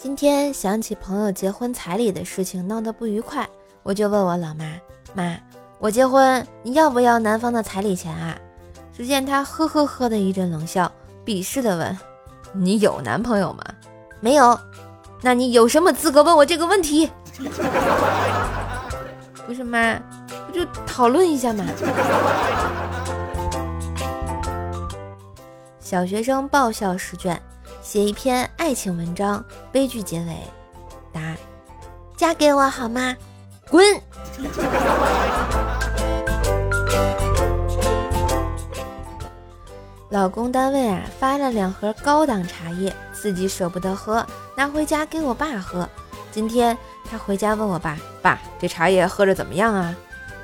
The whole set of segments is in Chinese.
今天想起朋友结婚彩礼的事情，闹得不愉快，我就问我老妈：“妈，我结婚，你要不要男方的彩礼钱啊？”只见她呵呵呵的一阵冷笑，鄙视的问：“你有男朋友吗？没有？那你有什么资格问我这个问题？” 不是妈，不就讨论一下嘛。小学生爆笑试卷。写一篇爱情文章，悲剧结尾。答：嫁给我好吗？滚！老公单位啊发了两盒高档茶叶，自己舍不得喝，拿回家给我爸喝。今天他回家问我爸：“爸，这茶叶喝着怎么样啊？”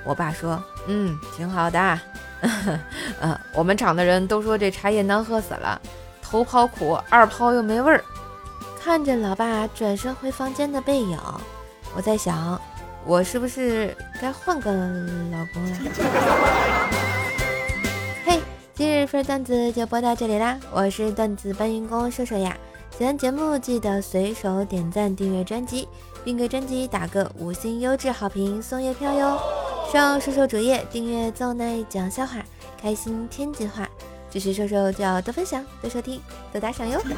我爸说：“嗯，挺好的。呃，我们厂的人都说这茶叶难喝死了。”头泡苦，二泡又没味儿。看着老爸转身回房间的背影，我在想，我是不是该换个老公了？嘿，今日份段子就播到这里啦！我是段子搬运工瘦瘦呀。喜欢节目记得随手点赞、订阅专辑，并给专辑打个五星优质好评送月票哟！上瘦瘦主页订阅奏奈讲笑话，开心天津话。支持瘦瘦就要多分享、多收听、多打赏哟！